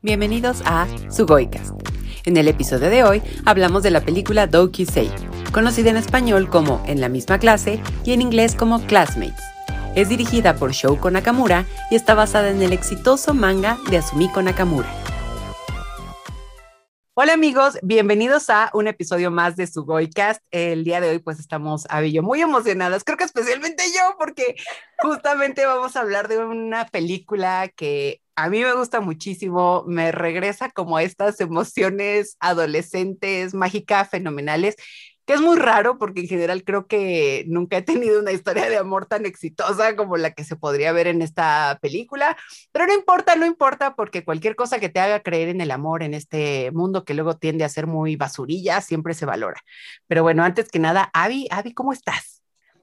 Bienvenidos a Sugoicast. En el episodio de hoy hablamos de la película Doki-sei, conocida en español como En la misma clase y en inglés como Classmates. Es dirigida por Shouko Nakamura y está basada en el exitoso manga de Asumiko Nakamura. Hola amigos, bienvenidos a un episodio más de Sugoicast. El día de hoy pues estamos, a yo, muy emocionadas, creo que especialmente yo, porque justamente vamos a hablar de una película que a mí me gusta muchísimo, me regresa como a estas emociones adolescentes, mágicas, fenomenales, que es muy raro porque en general creo que nunca he tenido una historia de amor tan exitosa como la que se podría ver en esta película, pero no importa, no importa porque cualquier cosa que te haga creer en el amor en este mundo que luego tiende a ser muy basurilla, siempre se valora. Pero bueno, antes que nada, Avi, Avi, ¿cómo estás?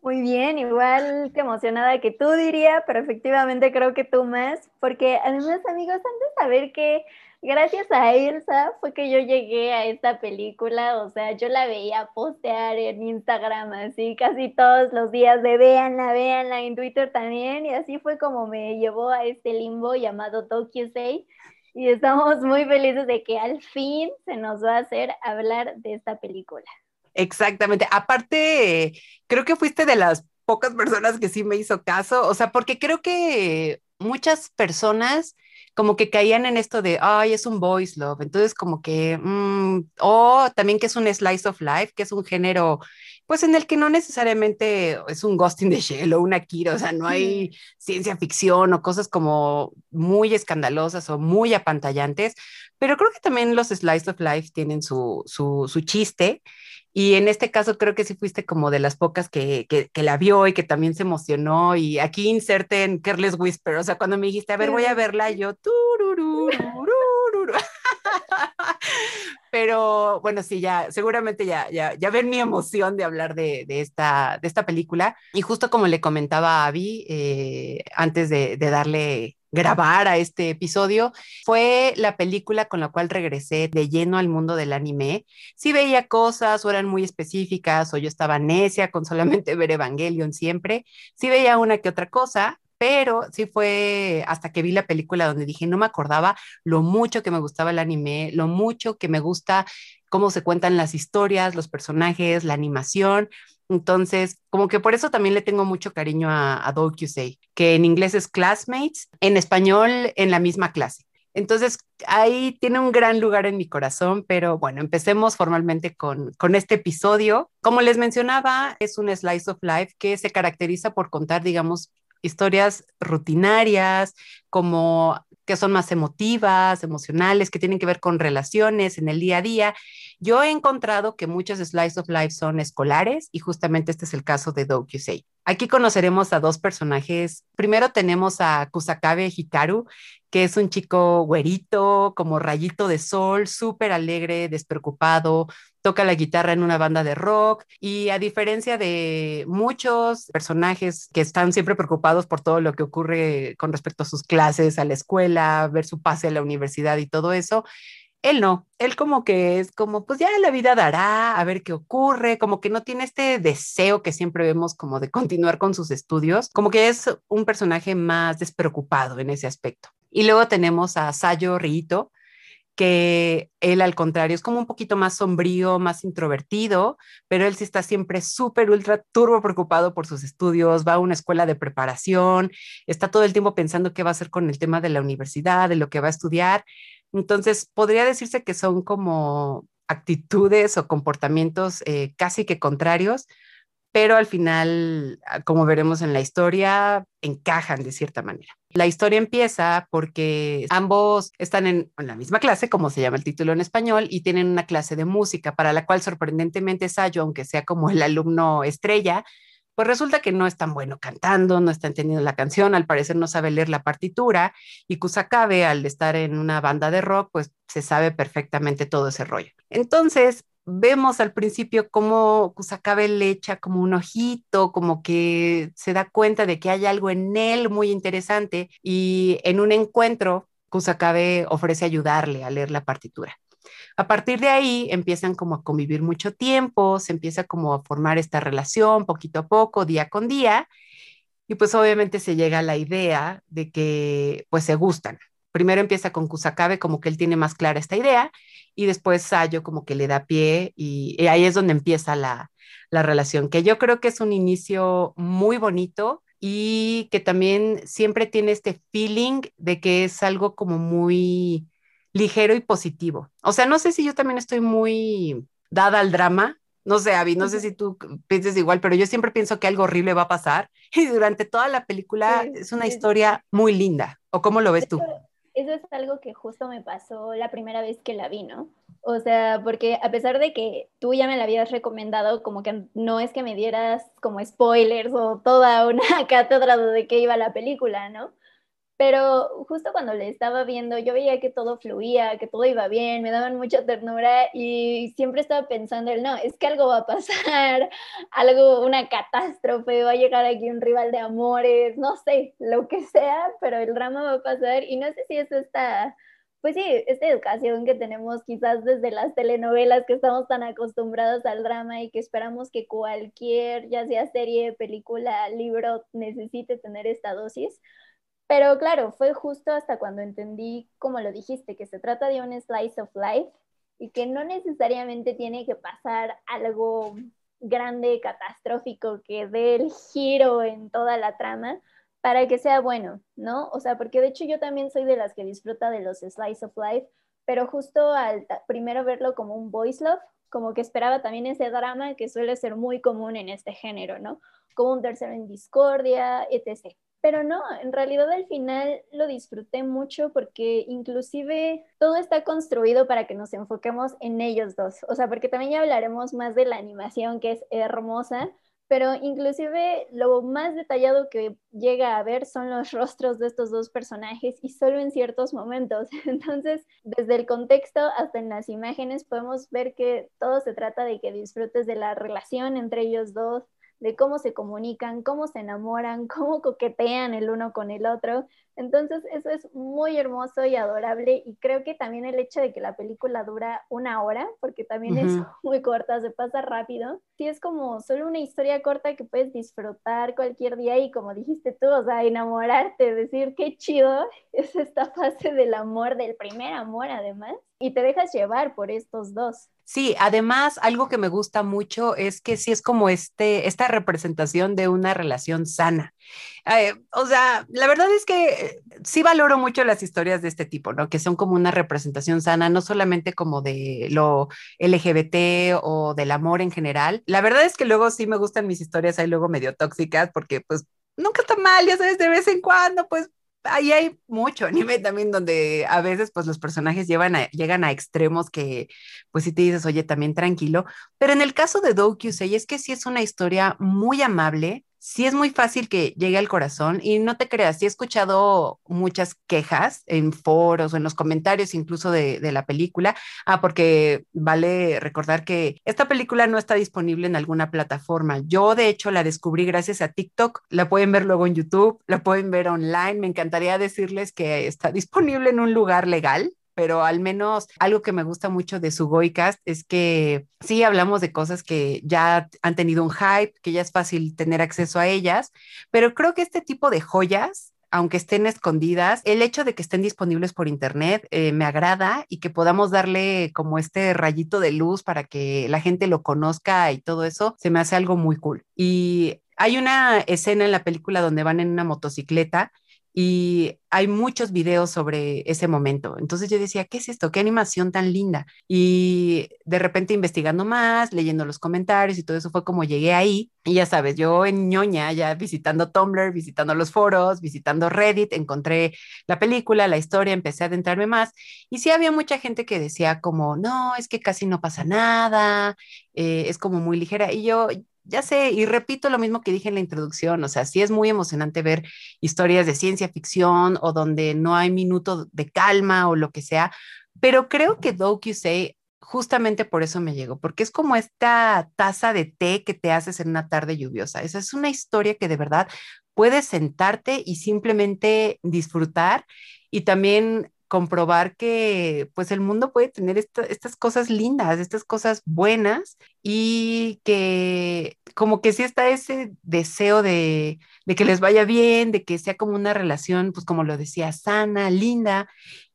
Muy bien, igual que emocionada que tú diría, pero efectivamente creo que tú más, porque además amigos, antes de saber que gracias a Elsa fue que yo llegué a esta película, o sea, yo la veía postear en Instagram así casi todos los días de véanla, véanla, en Twitter también, y así fue como me llevó a este limbo llamado Tokyo Say, y estamos muy felices de que al fin se nos va a hacer hablar de esta película. Exactamente. Aparte, creo que fuiste de las pocas personas que sí me hizo caso, o sea, porque creo que muchas personas como que caían en esto de, ay, es un voice love, entonces como que, mm, o también que es un slice of life, que es un género, pues en el que no necesariamente es un Ghost in the Shell o una Kira, o sea, no hay ciencia ficción o cosas como muy escandalosas o muy apantallantes, pero creo que también los slice of life tienen su, su, su chiste y en este caso creo que sí fuiste como de las pocas que, que, la vio y que también se emocionó. Y aquí inserte en Careless Whisper, o sea, cuando me dijiste, a ver, voy a verla, yo, Pero bueno, sí, ya, seguramente ya, ya, ya ven mi emoción de hablar de, de, esta, de esta película. Y justo como le comentaba a Abby, eh, antes de, de darle grabar a este episodio, fue la película con la cual regresé de lleno al mundo del anime. Sí veía cosas o eran muy específicas o yo estaba necia con solamente ver Evangelion siempre. Sí veía una que otra cosa, pero sí fue hasta que vi la película donde dije, no me acordaba lo mucho que me gustaba el anime, lo mucho que me gusta cómo se cuentan las historias, los personajes, la animación. Entonces, como que por eso también le tengo mucho cariño a, a Dokusei, que en inglés es Classmates, en español en la misma clase. Entonces, ahí tiene un gran lugar en mi corazón, pero bueno, empecemos formalmente con, con este episodio. Como les mencionaba, es un slice of life que se caracteriza por contar, digamos, historias rutinarias, como que son más emotivas, emocionales, que tienen que ver con relaciones en el día a día. Yo he encontrado que muchos slice of life son escolares y justamente este es el caso de Dokusei. Aquí conoceremos a dos personajes. Primero tenemos a Kusakabe Hikaru, que es un chico güerito, como rayito de sol, súper alegre, despreocupado, toca la guitarra en una banda de rock y a diferencia de muchos personajes que están siempre preocupados por todo lo que ocurre con respecto a sus clases, a la escuela, ver su pase a la universidad y todo eso, él no, él como que es como, pues ya la vida dará, a ver qué ocurre, como que no tiene este deseo que siempre vemos como de continuar con sus estudios, como que es un personaje más despreocupado en ese aspecto. Y luego tenemos a Sayo Rito, que él al contrario es como un poquito más sombrío, más introvertido, pero él sí está siempre súper, ultra turbo preocupado por sus estudios, va a una escuela de preparación, está todo el tiempo pensando qué va a hacer con el tema de la universidad, de lo que va a estudiar. Entonces, podría decirse que son como actitudes o comportamientos eh, casi que contrarios, pero al final, ah, como veremos en la historia, encajan de cierta manera. La historia empieza porque ambos están en, la misma clase, como se llama el título en español, y tienen una clase de música para la cual sorprendentemente Sayo, aunque sea como el alumno estrella, pues resulta que no es tan bueno cantando, no está entendiendo la canción, al parecer no sabe leer la partitura y Kusakabe al estar en una banda de rock, pues se sabe perfectamente todo ese rollo. Entonces, vemos al principio cómo Kusakabe le echa como un ojito, como que se da cuenta de que hay algo en él muy interesante y en un encuentro Kusakabe ofrece ayudarle a leer la partitura. A partir de ahí empiezan como a convivir mucho tiempo, se empieza como a formar esta relación poquito a poco, día con día, y pues obviamente se llega a la idea de que pues se gustan, primero empieza con Kusakabe como que él tiene más clara esta idea y después Sayo como que le da pie y, y ahí es donde empieza la, la relación, que yo creo que es un inicio muy bonito y que también siempre tiene este feeling de que es algo como muy ligero y positivo. O sea, no sé si yo también estoy muy dada al drama, no sé, Abby, no sé si tú piensas igual, pero yo siempre pienso que algo horrible va a pasar y durante toda la película es una historia muy linda. ¿O cómo lo ves tú? Eso es algo que justo me pasó la primera vez que la vi, ¿no? O sea, porque a pesar de que tú ya me la habías recomendado, como que no es que me dieras como spoilers o toda una cátedra de qué iba la película, ¿no? Pero justo cuando le estaba viendo, yo veía que todo fluía, que todo iba bien, me daban mucha ternura y siempre estaba pensando, no, es que algo va a pasar, algo, una catástrofe, va a llegar aquí un rival de amores, no sé, lo que sea, pero el drama va a pasar y no sé si es esta, pues sí, esta educación que tenemos quizás desde las telenovelas que estamos tan acostumbrados al drama y que esperamos que cualquier, ya sea serie, película, libro, necesite tener esta dosis pero claro, fue justo hasta cuando entendí, como lo dijiste, que se trata de un slice of life y que no necesariamente tiene que pasar algo grande, catastrófico, que dé el giro en toda la trama para que sea bueno, ¿no? O sea, porque de hecho yo también soy de las que disfruta de los slice of life, pero justo al primero verlo como un voice love, como que esperaba también ese drama que suele ser muy común en este género, ¿no? Como un tercero en discordia, etc. Pero no, en realidad al final lo disfruté mucho porque inclusive todo está construido para que nos enfoquemos en ellos dos. O sea, porque también ya hablaremos más de la animación que es hermosa, pero inclusive lo más detallado que llega a ver son los rostros de estos dos personajes y solo en ciertos momentos. Entonces, desde el contexto hasta en las imágenes podemos ver que todo se trata de que disfrutes de la relación entre ellos dos, de cómo se comunican, cómo se enamoran, cómo coquetean el uno con el otro. Entonces, eso es muy hermoso y adorable y creo que también el hecho de que la película dura una hora, porque también es muy corta, se pasa rápido, sí es como solo una historia corta que puedes disfrutar cualquier día y como dijiste tú, o sea, enamorarte, decir qué chido es esta fase del amor, del primer amor además, y te dejas llevar por estos dos. Sí, además, algo que me gusta mucho es que sí es como este, esta representación de una relación sana. Eh, o sea, la verdad es que sí valoro mucho las historias de este tipo, ¿no? Que son como una representación sana, no solamente como de lo LGBT o del amor en general. La verdad es que luego sí me gustan mis historias ahí luego medio tóxicas porque pues nunca está mal, ya sabes, de vez en cuando, pues ahí hay mucho anime también donde a veces pues los personajes llevan llegan a extremos que pues si te dices, oye, también tranquilo, pero en el caso de Dokyusei es que sí es una historia muy amable, sí es muy fácil que llegue al corazón y no te creas, sí he escuchado muchas quejas en foros o en los comentarios incluso de, de, la película. Ah, porque vale recordar que esta película no está disponible en alguna plataforma. Yo de hecho la descubrí gracias a TikTok, la pueden ver luego en YouTube, la pueden ver online. Me encantaría decirles que está disponible en un lugar legal pero al menos algo que me gusta mucho de su Goicast es que sí hablamos de cosas que ya han tenido un hype, que ya es fácil tener acceso a ellas, pero creo que este tipo de joyas aunque estén escondidas, el hecho de que estén disponibles por internet eh, me agrada y que podamos darle como este rayito de luz para que la gente lo conozca y todo eso, se me hace algo muy cool. Y hay una escena en la película donde van en una motocicleta y hay muchos videos sobre ese momento. Entonces yo decía, ¿qué es esto? ¿Qué animación tan linda? Y de repente investigando más, leyendo los comentarios y todo eso fue como llegué ahí. Y ya sabes, yo en ñoña, ya visitando Tumblr, visitando los foros, visitando Reddit, encontré la película, la historia, empecé a adentrarme más. Y sí había mucha gente que decía como, no, es que casi no pasa nada, eh, es como muy ligera. Y yo, ya sé, y repito lo mismo que dije en la introducción, o sea, sí es muy emocionante ver historias de ciencia ficción o donde no hay minuto de calma o lo que sea, pero creo que Say justamente por eso me llegó, porque es como esta taza de té que te haces en una tarde lluviosa. Esa es una historia que de verdad puedes sentarte y simplemente disfrutar y también comprobar que pues el mundo puede tener estas cosas lindas, estas cosas buenas y que como que sí está ese deseo de, de que les vaya bien, de que sea como una relación, pues como lo decía, sana, linda.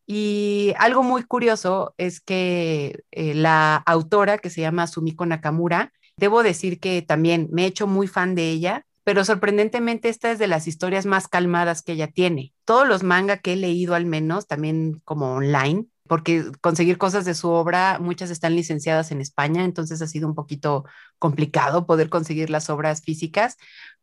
Y algo muy curioso es que eh, la autora que se llama Sumiko Nakamura, debo decir que también me he hecho muy fan de ella pero sorprendentemente esta es de las historias más calmadas que ella tiene. Todos los manga que he leído al menos, también como online, porque conseguir cosas de su obra, muchas están licenciadas en España, entonces ha sido un poquito complicado poder conseguir las obras físicas,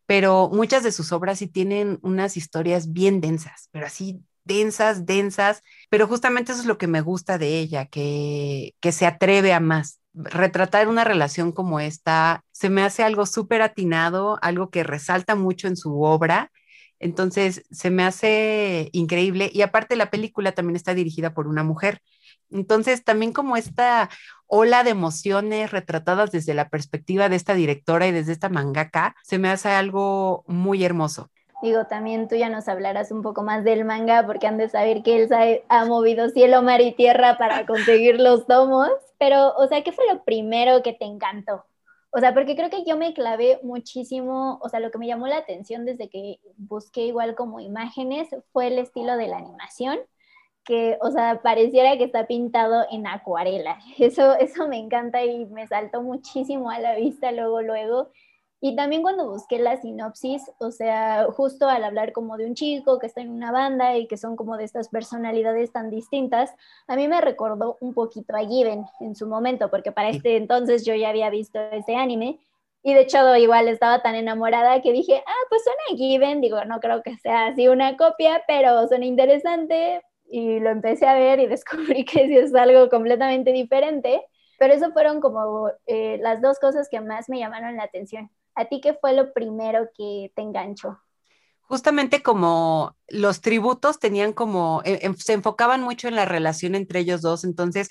pero muchas de sus obras sí tienen unas historias bien densas, pero así densas, densas, pero justamente eso es lo que me gusta de ella, que, que se atreve a más retratar una relación como esta se me hace algo súper atinado, algo que resalta mucho en su obra. Entonces, se me hace increíble. Y aparte, la película también está dirigida por una mujer. Entonces, también como esta ola de emociones retratadas desde la perspectiva de esta directora y desde esta mangaka, se me hace algo muy hermoso. Digo, también tú ya nos hablarás un poco más del manga porque han de saber que Elsa ha movido cielo, mar y tierra para conseguir los tomos. Pero, o sea, ¿qué fue lo primero que te encantó? O sea, porque creo que yo me clavé muchísimo, o sea, lo que me llamó la atención desde que busqué igual como imágenes fue el estilo de la animación, que, o sea, pareciera que está pintado en acuarela. Eso, eso me encanta y me saltó muchísimo a la vista luego, luego. Y también cuando busqué la sinopsis, o sea, justo al hablar como de un chico que está en una banda y que son como de estas personalidades tan distintas, a mí me recordó un poquito a Given en su momento, porque para este entonces yo ya había visto ese anime y de hecho igual estaba tan enamorada que dije, ah, pues suena a Given, digo, no creo que sea así una copia, pero suena interesante y lo empecé a ver y descubrí que sí es algo completamente diferente. Pero eso fueron como eh, las dos cosas que más me llamaron la atención. ¿A ti qué fue lo primero que te enganchó? Justamente como los tributos tenían como, e, se enfocaban mucho en la relación entre ellos dos, entonces,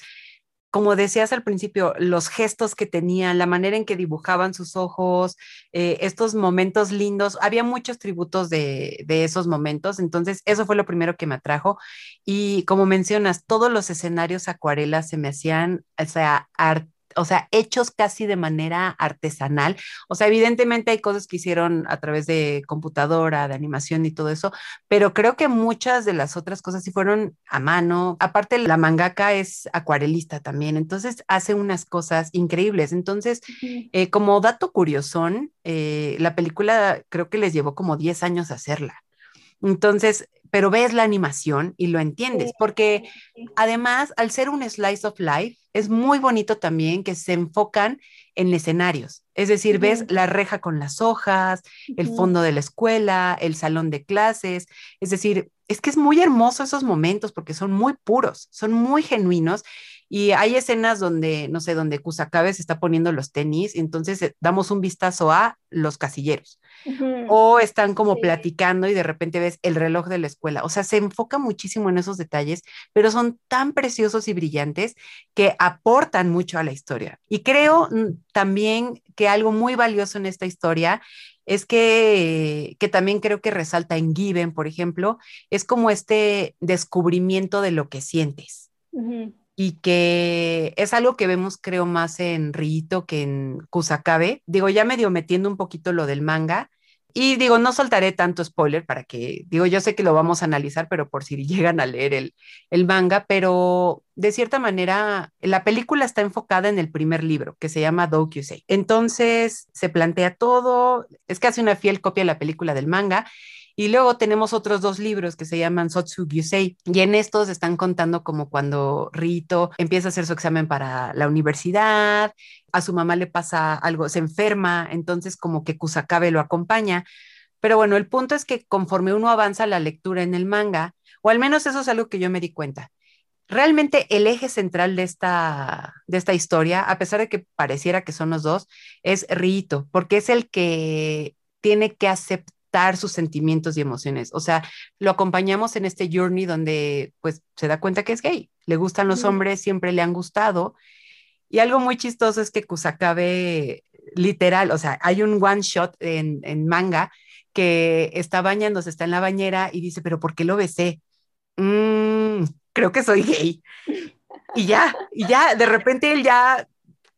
como decías al principio, los gestos que tenían, la manera en que dibujaban sus ojos, eh, estos momentos lindos, había muchos tributos de, de, esos momentos, entonces eso fue lo primero que me atrajo. Y como mencionas, todos los escenarios acuarelas se me hacían, o sea, art o sea, hechos casi de manera artesanal. O sea, evidentemente hay cosas que hicieron a través de computadora, de animación y todo eso, pero creo que muchas de las otras cosas sí fueron a mano. Aparte, la mangaka es acuarelista también, entonces hace unas cosas increíbles. Entonces, eh, como dato curiosón, eh, la película creo que les llevó como 10 años hacerla. Entonces, pero ves la animación y lo entiendes, porque además, al ser un slice of life, es muy bonito también que se enfocan en escenarios. Es decir, ves la reja con las hojas, el fondo de la escuela, el salón de clases. Es decir, es que es muy hermoso esos momentos porque son muy puros, son muy genuinos. Y hay escenas donde, no sé, donde Kusakabe se está poniendo los tenis, entonces eh, damos un vistazo a los casilleros o están como platicando y de repente ves el reloj de la escuela. O sea, se enfoca muchísimo en esos detalles, pero son tan preciosos y brillantes que aportan mucho a la historia. Y creo mm, también que algo muy valioso en esta historia es que, que también creo que resalta en Given, por ejemplo, es como este descubrimiento de lo que sientes. Y que es algo que vemos creo más en Rito que en Kusakabe. Digo, ya medio metiendo un poquito lo del manga, y digo, no soltaré tanto spoiler para que, digo, yo sé que lo vamos a analizar, pero por si llegan a leer el, el manga, pero de cierta manera, la película está enfocada en el primer libro, que se llama Dokusei. Entonces, se plantea todo, es casi una fiel copia de la película del manga, y luego tenemos otros dos libros que se llaman Sotsugyusei y en estos están contando como cuando Rito empieza a hacer su examen para la universidad, a su mamá le pasa algo, se enferma, entonces como que Kusakabe lo acompaña. Pero bueno, el punto es que conforme uno avanza la lectura en el manga, o al menos eso es algo que yo me di cuenta, realmente el eje central de esta, de esta historia, a pesar de que pareciera que son los dos, es Rito, porque es el que tiene que aceptar sus sentimientos y emociones. O sea, lo acompañamos en este journey donde pues se da cuenta que es gay, le gustan los hombres, siempre le han gustado. Y algo muy chistoso es que Kusakabe, literal, o sea, hay un one shot en, en manga que está bañándose, está en la bañera y dice, pero ¿por qué lo besé? Mm, creo que soy gay. Y ya, y ya, de repente él ya,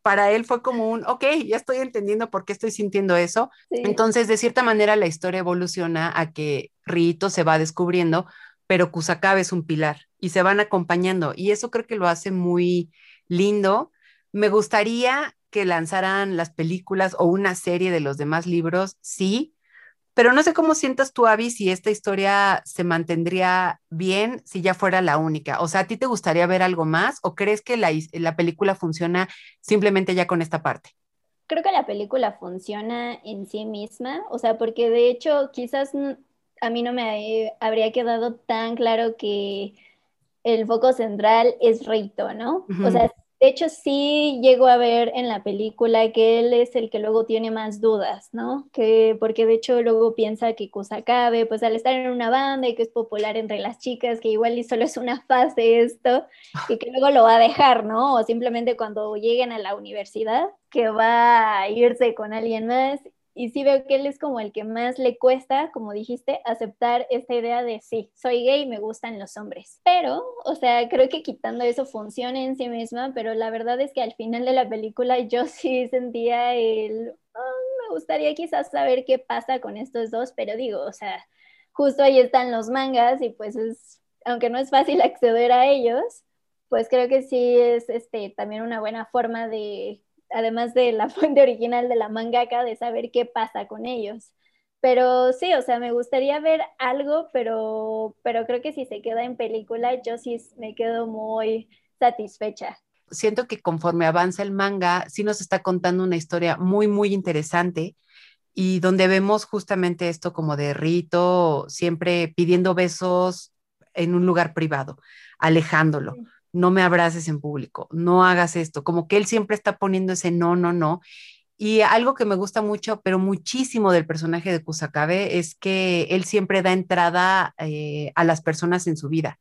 para él fue como un, ok, ya estoy entendiendo por qué estoy sintiendo eso. Entonces, de cierta manera, la historia evoluciona a que Rito se va descubriendo, pero Kusakabe es un pilar y se van acompañando. Y eso creo que lo hace muy lindo. Me gustaría que lanzaran las películas o una serie de los demás libros, sí, pero no sé cómo sientas tú, Abby, si esta historia se mantendría bien si ya fuera la única. O sea, ¿a ti te gustaría ver algo más o crees que la, la película funciona simplemente ya con esta parte? Creo que la película funciona en sí misma, o sea, porque de hecho quizás a mí no me habría quedado tan claro que el foco central es Rito, ¿no? O sea, de hecho, sí llego a ver en la película que él es el que luego tiene más dudas, ¿no? Que, porque de hecho luego piensa que Kusakabe, pues al estar en una banda y que es popular entre las chicas, que igual y solo es una fase esto, y que luego lo va a dejar, ¿no? O simplemente cuando lleguen a la universidad, que va a irse con alguien más y sí veo que él es como el que más le cuesta, como dijiste, aceptar esta idea de sí, soy gay, me gustan los hombres. Pero, o sea, creo que quitando eso funciona en sí misma, pero la verdad es que al final de la película yo sí sentía el, oh, me gustaría quizás saber qué pasa con estos dos, pero digo, o sea, justo ahí están los mangas y pues es, aunque no es fácil acceder a ellos, pues creo que sí es este, también una buena forma de además de la fuente original de la mangaka, de saber qué pasa con ellos. Pero sí, o sea, me gustaría ver algo, pero, pero creo que si se queda en película, yo sí me quedo muy satisfecha. Siento que conforme avanza el manga, sí nos está contando una historia muy, muy interesante y donde vemos justamente esto como de Rito, siempre pidiendo besos en un lugar privado, alejándolo no me abraces en público, no hagas esto, como que él siempre está poniendo ese no, no, no. Y algo que me gusta mucho, pero muchísimo del personaje de Kusakabe, es que él siempre da entrada eh, a las personas en su vida.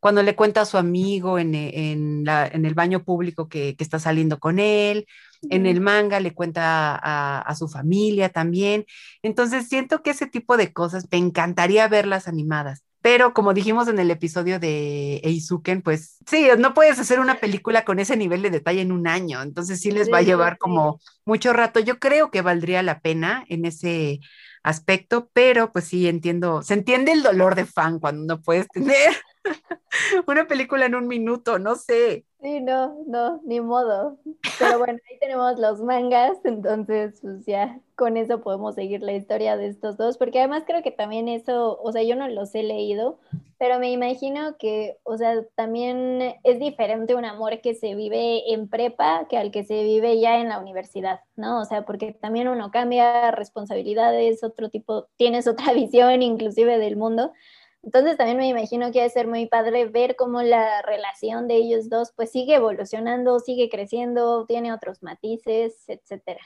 Cuando le cuenta a su amigo en, el baño público que, está saliendo con él, en el manga le cuenta a, a, su familia también. Entonces siento que ese tipo de cosas me encantaría verlas animadas. Pero como dijimos en el episodio de Eizuken, pues sí, no puedes hacer una película con ese nivel de detalle en un año, entonces sí les va a llevar como mucho rato. Yo creo que valdría la pena en ese aspecto, pero pues sí entiendo, se entiende el dolor de fan cuando no puedes tener una película en un minuto, no sé. Sí, no, no, ni modo. Pero bueno, ahí tenemos los mangas, entonces pues ya con eso podemos seguir la historia de estos dos, porque además creo que también eso, o sea, yo no los he leído, pero me imagino que, o sea, también es diferente un amor que se vive en prepa que al que se vive ya en la universidad, ¿no? O sea, porque también uno cambia responsabilidades, otro tipo, tienes otra visión inclusive del mundo. Entonces también me imagino que debe ser muy padre ver cómo la relación de ellos dos pues sigue evolucionando, sigue creciendo, tiene otros matices, etcétera.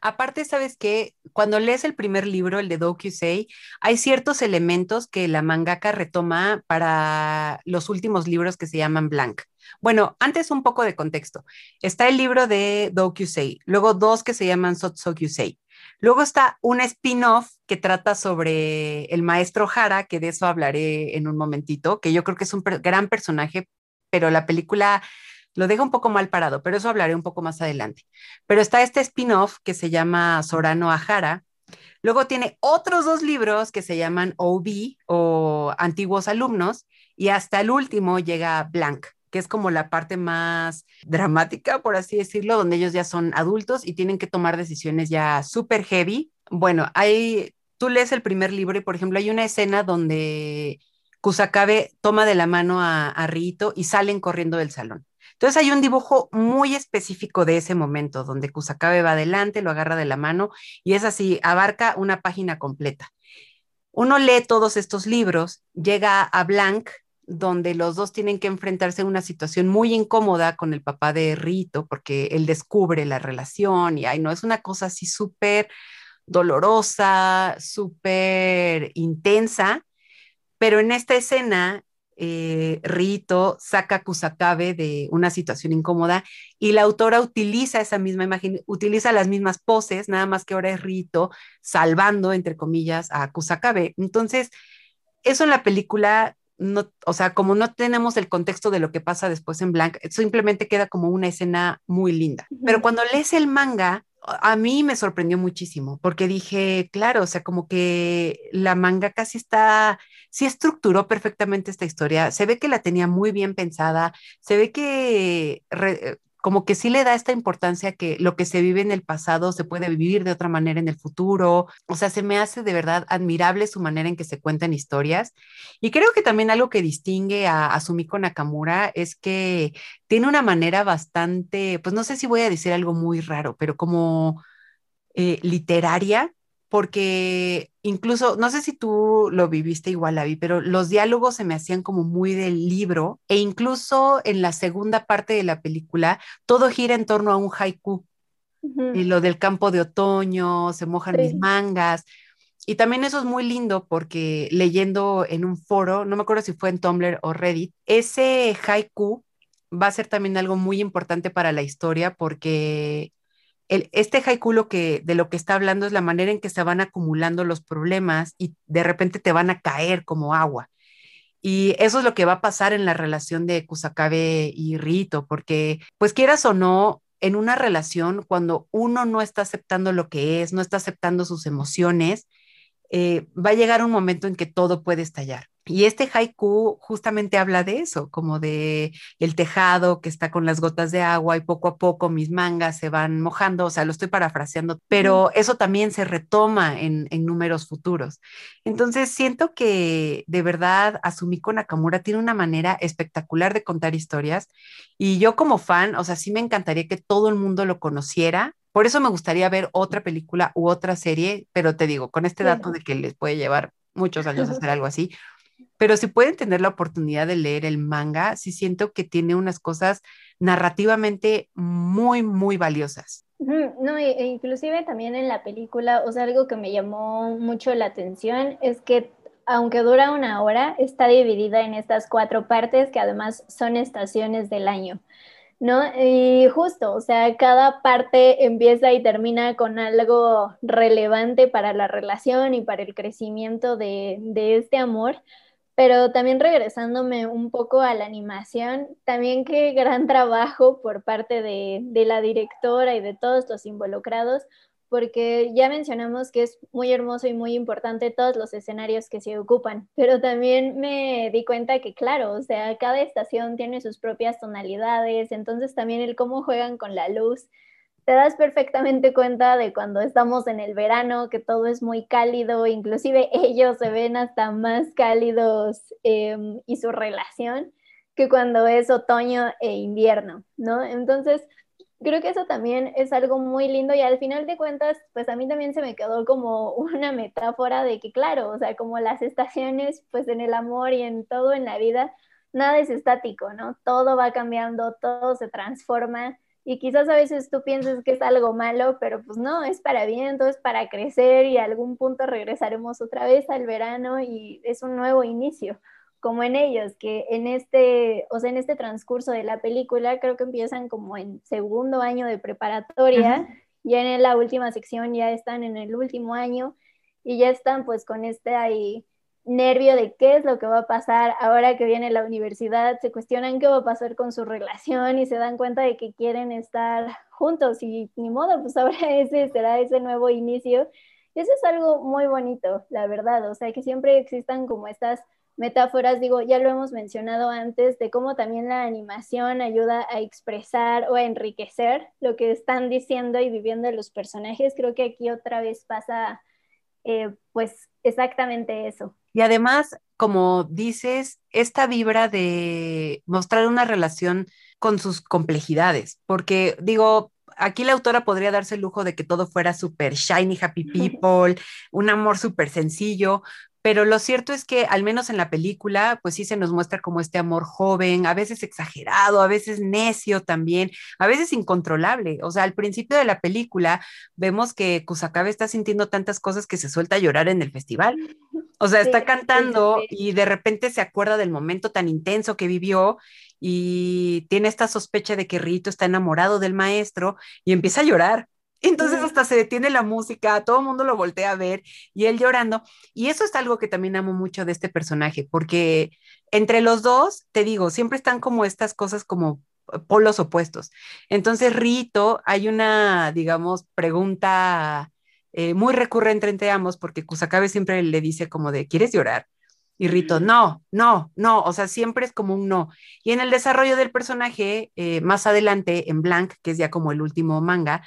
Aparte, sabes que cuando lees el primer libro, el de Dokusei, hay ciertos elementos que la mangaka retoma para los últimos libros que se llaman Blank. Bueno, antes un poco de contexto. Está el libro de Dokusei, luego dos que se llaman Sotsokusei. Luego está un spin-off que trata sobre el maestro Hara, que de eso hablaré en un momentito, que yo creo que es un gran personaje, pero la película lo deja un poco mal parado, pero eso hablaré un poco más adelante. Pero está este spin-off que se llama Sorano Hara. Luego tiene otros dos libros que se llaman OB o Antiguos Alumnos y hasta el último llega Blank, que es como la parte más dramática, por así decirlo, donde ellos ya son adultos y tienen que tomar decisiones ya súper heavy. Bueno, hay, tú lees el primer libro y, por ejemplo, hay una escena donde Kusakabe toma de la mano a, a Rito y salen corriendo del salón. Entonces hay un dibujo muy específico de ese momento, donde Kusakabe va adelante, lo agarra de la mano y es así, abarca una página completa. Uno lee todos estos libros, llega a Blank, donde los dos tienen que enfrentarse a una situación muy incómoda con el papá de Rito, porque él descubre la relación y ay, no, es una cosa así súper dolorosa, súper intensa, pero en esta escena eh, Rito saca a Kusakabe de una situación incómoda y la autora utiliza esa misma imagen, utiliza las mismas poses, nada más que ahora es Rito salvando, entre comillas, a Kusakabe. Entonces, eso en la película no, o sea, como no tenemos el contexto de lo que pasa después en Blank, simplemente queda como una escena muy linda. Pero cuando lees el manga, a mí me sorprendió muchísimo porque dije, claro, o sea, como que la manga casi está, sí estructuró perfectamente esta historia, se ve que la tenía muy bien pensada, se ve que como que sí le da esta importancia que lo que se vive en el pasado se puede vivir de otra manera en el futuro. O sea, se me hace de verdad admirable su manera en que se cuentan historias. Y creo que también algo que distingue a, Sumiko Nakamura es que tiene una manera bastante, pues no sé si voy a decir algo muy raro, pero como eh, literaria porque incluso, no sé si tú lo viviste igual, Avi, pero los diálogos se me hacían como muy del libro e incluso en la segunda parte de la película todo gira en torno a un haiku. Y lo del campo de otoño, se mojan mis mangas. Y también eso es muy lindo porque leyendo en un foro, no me acuerdo si fue en Tumblr o Reddit, ese haiku va a ser también algo muy importante para la historia porque este haiku que, de lo que está hablando es la manera en que se van acumulando los problemas y de repente te van a caer como agua. Y eso es lo que va a pasar en la relación de Kusakabe y Rito, porque pues quieras o no, en una relación, cuando uno no está aceptando lo que es, no está aceptando sus emociones, eh, va a llegar un momento en que todo puede estallar. Y este haiku justamente habla de eso, como de el tejado que está con las gotas de agua y poco a poco mis mangas se van mojando, o sea, lo estoy parafraseando, pero eso también se retoma en, en números futuros. Entonces, siento que de verdad Asumiko Nakamura tiene una manera espectacular de contar historias y yo como fan, o sea, sí me encantaría que todo el mundo lo conociera. Por eso me gustaría ver otra película u otra serie, pero te digo, con este dato de que les puede llevar muchos años hacer algo así, pero si pueden tener la oportunidad de leer el manga, sí siento que tiene unas cosas narrativamente muy, muy valiosas. No, e inclusive también en la película, o sea, algo que me llamó mucho la atención es que aunque dura una hora, está dividida en estas cuatro partes que además son estaciones del año. ¿no? Y justo, o sea, cada parte empieza y termina con algo relevante para la relación y para el crecimiento de, de este amor, pero también regresándome un poco a la animación, también qué gran trabajo por parte de, la directora y de todos los involucrados, porque ya mencionamos que es muy hermoso y muy importante todos los escenarios que se ocupan, pero también me di cuenta que, claro, o sea, cada estación tiene sus propias tonalidades, entonces también el cómo juegan con la luz te das perfectamente cuenta de cuando estamos en el verano, que todo es muy cálido, inclusive ellos se ven hasta más cálidos em, y su relación que cuando es otoño e invierno, ¿no? Entonces, creo que eso también es algo muy lindo y al final de cuentas, pues a mí también se me quedó como una metáfora de que, claro, o sea, como las estaciones, pues en el amor y en todo en la vida, nada es estático, ¿no? Todo va cambiando, todo se transforma y quizás a veces tú pienses que es algo malo, pero pues no, es para bien, todo es para crecer y a algún punto regresaremos otra vez al verano y es un nuevo inicio, como en ellos, que en este, o sea, en este transcurso de la película creo que empiezan como en segundo año de preparatoria, ya en la última sección ya están en el último año y ya están pues con este ahí nervio de qué es lo que va a pasar ahora que viene la universidad, se cuestionan qué va a pasar con su relación y se dan cuenta de que quieren estar juntos y ni modo, pues ahora ese será ese nuevo inicio. Y eso es algo muy bonito, la verdad, o sea, que siempre existan como estas metáforas, digo, ya lo hemos mencionado antes, de cómo también la animación ayuda a expresar o a enriquecer lo que están diciendo y viviendo los personajes. Creo que aquí otra vez pasa, eh, pues, exactamente eso. Y además, como dices, esta vibra de mostrar una relación con sus complejidades, porque digo, aquí la autora podría darse el lujo de que todo fuera súper shiny, happy people, un amor súper sencillo, pero lo cierto es que al menos en la película, pues sí se nos muestra como este amor joven, a veces exagerado, a veces necio también, a veces incontrolable. O sea, al principio de la película vemos que Kusakabe está sintiendo tantas cosas que se suelta a llorar en el festival. O sea, está cantando y de repente se acuerda del momento tan intenso que vivió y tiene esta sospecha de que Rito está enamorado del maestro y empieza a llorar Entonces hasta se detiene la música, todo el mundo lo voltea a ver y él llorando. Y eso es algo que también amo mucho de este personaje, porque entre los dos, te digo, siempre están como estas cosas como polos opuestos. Entonces, Rito, hay una, digamos, pregunta eh, muy recurrente entre ambos, porque Kusakabe siempre le dice como de, ¿quieres llorar? Y Rito, no, no, no, o sea, siempre es como un no. Y en el desarrollo del personaje, eh, más adelante, en Blank, que es ya como el último manga,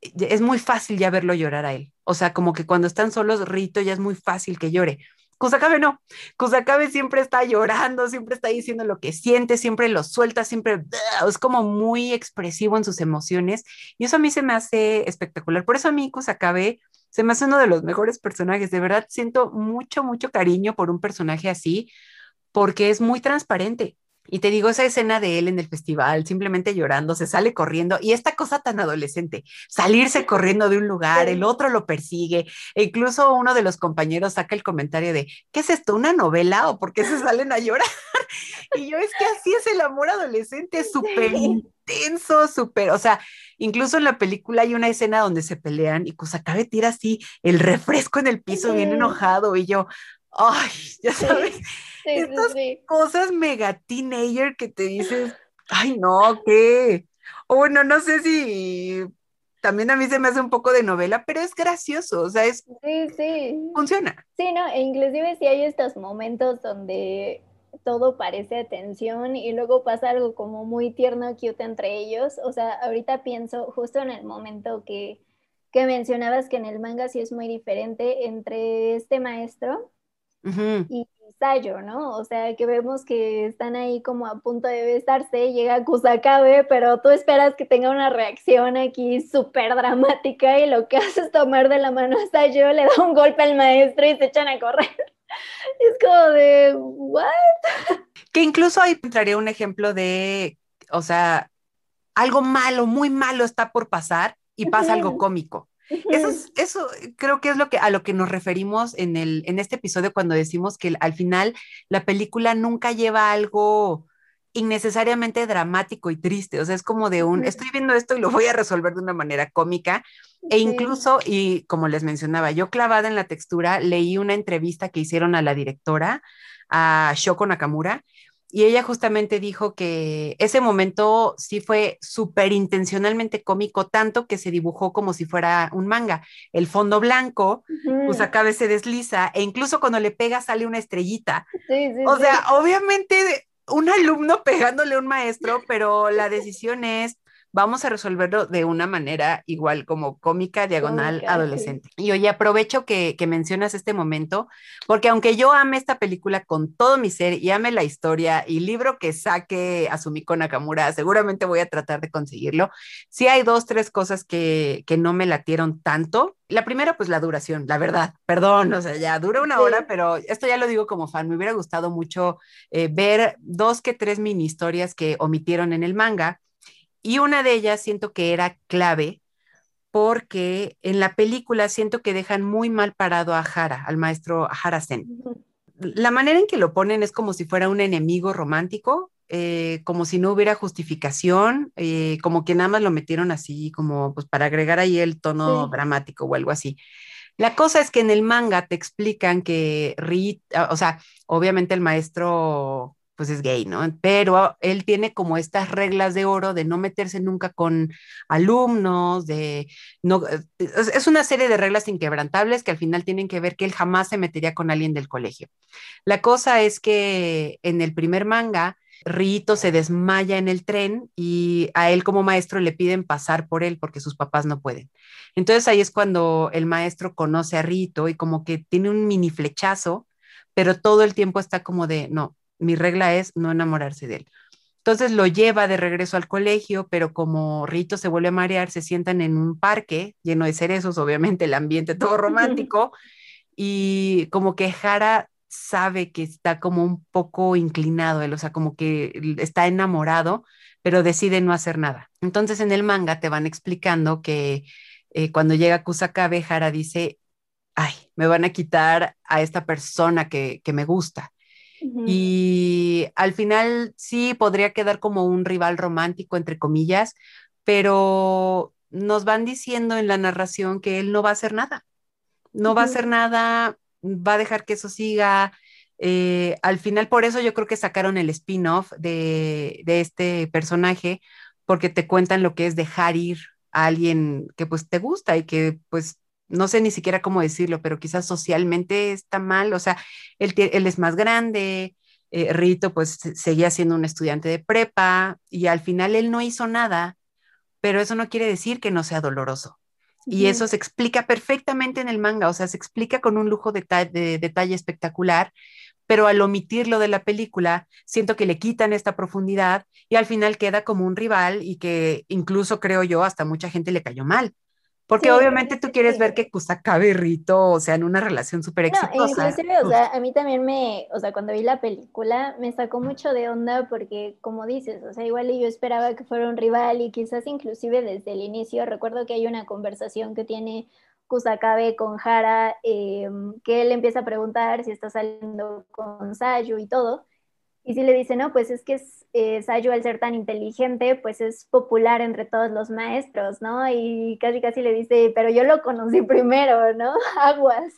es muy fácil ya verlo llorar a él. O sea, como que cuando están solos, Rito ya es muy fácil que llore. Kusakabe no. Kusakabe siempre está llorando, siempre está diciendo lo que siente, siempre lo suelta, siempre es como muy expresivo en sus emociones. Y eso a mí se me hace espectacular. Por eso a mí Kusakabe se me hace uno de los mejores personajes. De verdad, siento mucho, mucho cariño por un personaje así, porque es muy transparente. Y te digo, esa escena de él en el festival, simplemente llorando, se sale corriendo, y esta cosa tan adolescente, salirse corriendo de un lugar, el otro lo persigue, e incluso uno de los compañeros saca el comentario de, ¿qué es esto? ¿Una novela? ¿O por qué se salen a llorar? y yo es que así es el amor adolescente, súper intenso, súper, o sea, incluso en la película hay una escena donde se pelean y Kusakabe tira así el refresco en el piso bien enojado, y yo, ay, ya sabes. Estas cosas mega teenager que te dices, ay, no, ¿qué? O bueno, no sé si también a mí se me hace un poco de novela, pero es gracioso, o sea, es... Sí, sí. Funciona. Sí, no, e inclusive si hay estos momentos donde todo parece atención y luego pasa algo como muy tierno, cute entre ellos. O sea, ahorita pienso justo en el momento que, que mencionabas que en el manga sí es muy diferente entre este maestro y Sayo, ¿no? O sea, que vemos que están ahí como a punto de besarse, llega Kusakabe, pero tú esperas que tenga una reacción aquí súper dramática y lo que hace es tomar de la mano a Sayo, le da un golpe al maestro y se echan a correr. Es como de, ¿what? Que incluso ahí entraría un ejemplo de, o sea, algo malo, muy malo está por pasar y pasa algo cómico. Eso, eso creo que es lo que, a lo que nos referimos en, el, en este episodio cuando decimos que al final la película nunca lleva algo innecesariamente dramático y triste, o sea, es como de un, estoy viendo esto y lo voy a resolver de una manera cómica, e incluso, y como les mencionaba, yo clavada en la textura, leí una entrevista que hicieron a la directora, a Shoko Nakamura, y ella justamente dijo que ese momento sí fue súper intencionalmente cómico, tanto que se dibujó como si fuera un manga. El fondo blanco, pues acá se desliza, e incluso cuando le pega sale una estrellita. o sea, obviamente un alumno pegándole a un maestro, pero la decisión es vamos a resolverlo de una manera igual como cómica, diagonal, adolescente. Y oye, aprovecho que, mencionas este momento, porque aunque yo ame esta película con todo mi ser y ame la historia y libro que saque a Sumiko Nakamura, seguramente voy a tratar de conseguirlo. Sí hay dos, tres cosas que, que no me latieron tanto. La primera, pues la duración, la verdad, perdón, o sea, ya dura una hora, pero esto ya lo digo como fan, me hubiera gustado mucho eh, ver dos que tres mini historias que omitieron en el manga y una de ellas siento que era clave porque en la película siento que dejan muy mal parado a Hara, al maestro Harasen. La manera en que lo ponen es como si fuera un enemigo romántico, eh, como si no hubiera justificación, eh, como que nada más lo metieron así, como pues para agregar ahí el tono dramático o algo así. La cosa es que en el manga te explican que Rita, o sea, obviamente el maestro pues es gay, ¿no? Pero él tiene como estas reglas de oro de no meterse nunca con alumnos, de no, eh, es una serie de reglas inquebrantables que al final tienen que ver que él jamás se metería con alguien del colegio. La cosa es que en el primer manga, Rito se desmaya en el tren y a él como maestro le piden pasar por él porque sus papás no pueden. Entonces ahí es cuando el maestro conoce a Rito y como que tiene un mini flechazo, pero todo el tiempo está como de, no, mi regla es no enamorarse de él. Entonces lo lleva de regreso al colegio, pero como Rito se vuelve a marear, se sientan en un parque lleno de cerezos, obviamente el ambiente todo romántico, y como que Jara sabe que está como un poco inclinado, él, o sea, como que está enamorado, pero decide no hacer nada. Entonces en el manga te van explicando que eh, cuando llega Kusakabe, Jara dice, ay, me van a quitar a esta persona que, que me gusta. Y al final sí podría quedar como un rival romántico, entre comillas, pero nos van diciendo en la narración que él no va a hacer nada. No va a hacer nada, va a dejar que eso siga. Eh, al final, por eso yo creo que sacaron el spin-off de, de este personaje, porque te cuentan lo que es dejar ir a alguien que pues te gusta y que pues no sé ni siquiera cómo decirlo, pero quizás socialmente está mal, o sea, él, él es más grande, eh, Rito pues seguía siendo un estudiante de prepa y al final él no hizo nada, pero eso no quiere decir que no sea doloroso. Y eso se explica perfectamente en el manga, o sea, se explica con un lujo de, de detalle espectacular, pero al omitirlo de la película, siento que le quitan esta profundidad y al final queda como un rival y que incluso creo yo hasta mucha gente le cayó mal. Porque obviamente tú quieres ver que Kusakabe y Rito, o sea, en una relación súper exitosa. No, inclusive, o sea, a mí también me, o sea, cuando vi la película, me sacó mucho de onda porque, como dices, o sea, igual yo esperaba que fuera un rival y quizás inclusive desde el inicio, recuerdo que hay una conversación que tiene Kusakabe con Hara, em, que él empieza a preguntar si está saliendo con Sayu y todo, y si le dice, no, pues es que eh, Sayu al ser tan inteligente, pues es popular entre todos los maestros, ¿no? Y casi casi le dice, pero yo lo conocí primero, ¿no? Aguas.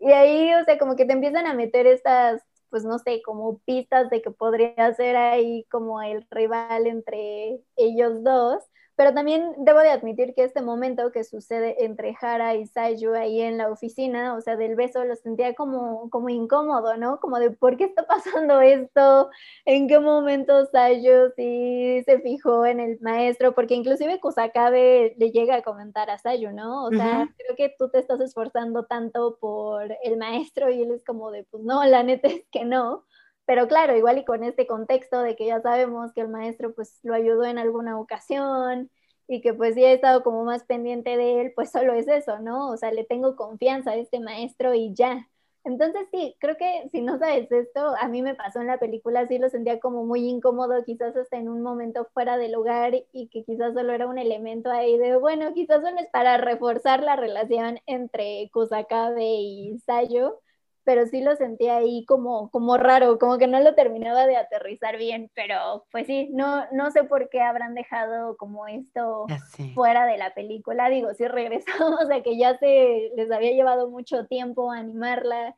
Y ahí, o sea, como que te empiezan a meter estas, pues no sé, como pistas de que podría ser ahí como el rival entre ellos dos. Pero también debo de admitir que este momento que sucede entre Hara y Sayu ahí en la oficina, o sea, del beso, lo sentía como, como incómodo, ¿no? Como de, ¿por qué está pasando esto? ¿En qué momento Sayu sí se fijó en el maestro? Porque inclusive Kusakabe le llega a comentar a Sayu, ¿no? O sea, creo que tú te estás esforzando tanto por el maestro y él es como de, pues no, la neta es que no. Pero claro, igual y con este contexto de que ya sabemos que el maestro pues lo ayudó en alguna ocasión y que pues ya he estado como más pendiente de él, pues solo es eso, ¿no? O sea, le tengo confianza a este maestro y ya. Entonces sí, creo que si no sabes esto, a mí me pasó en la película, sí lo sentía como muy incómodo, quizás hasta en un momento fuera de lugar y que quizás solo era un elemento ahí de, bueno, quizás solo es para reforzar la relación entre Kusakabe y Sayo, pero sí lo sentía ahí como, como raro, como que no lo terminaba de aterrizar bien, pero pues sí, no, no sé por qué habrán dejado como esto fuera de la película, digo, si regresamos a que ya se les había llevado mucho tiempo animarla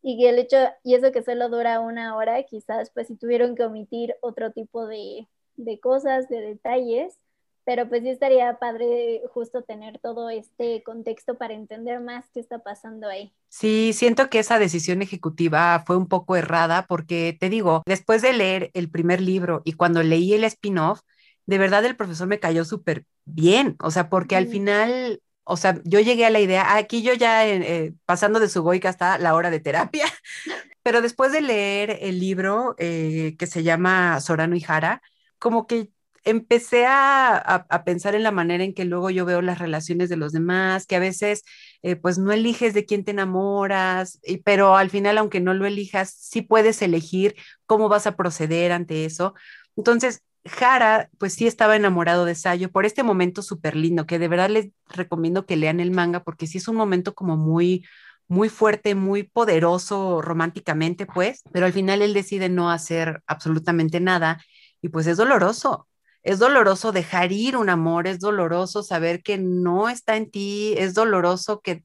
y que el hecho, y eso que solo dura una hora, quizás pues si tuvieron que omitir otro tipo de, de cosas, de detalles, pero pues sí estaría padre justo tener todo este contexto para entender más qué está pasando ahí. Sí, siento que esa decisión ejecutiva fue un poco errada porque te digo, después de leer el primer libro y cuando leí el spin-off, de verdad el profesor me cayó súper bien, o sea, porque al final, o sea, yo llegué a la idea, aquí yo ya eh, pasando de su goica hasta la hora de terapia, pero después de leer el libro eh, que se llama Sorano y Jara, como que empecé a, pensar en la manera en que luego yo veo las relaciones de los demás, que a veces eh, pues no eliges de quién te enamoras, pero al final aunque no lo elijas, sí puedes elegir cómo vas a proceder ante eso. Entonces, Jara pues sí estaba enamorado de Sayo por este momento súper lindo, que de verdad les recomiendo que lean el manga porque sí es un momento como muy muy fuerte, muy poderoso románticamente, pues, pero al final él decide no hacer absolutamente nada y pues es doloroso, es doloroso dejar ir un amor, es doloroso saber que no está en ti, es doloroso que,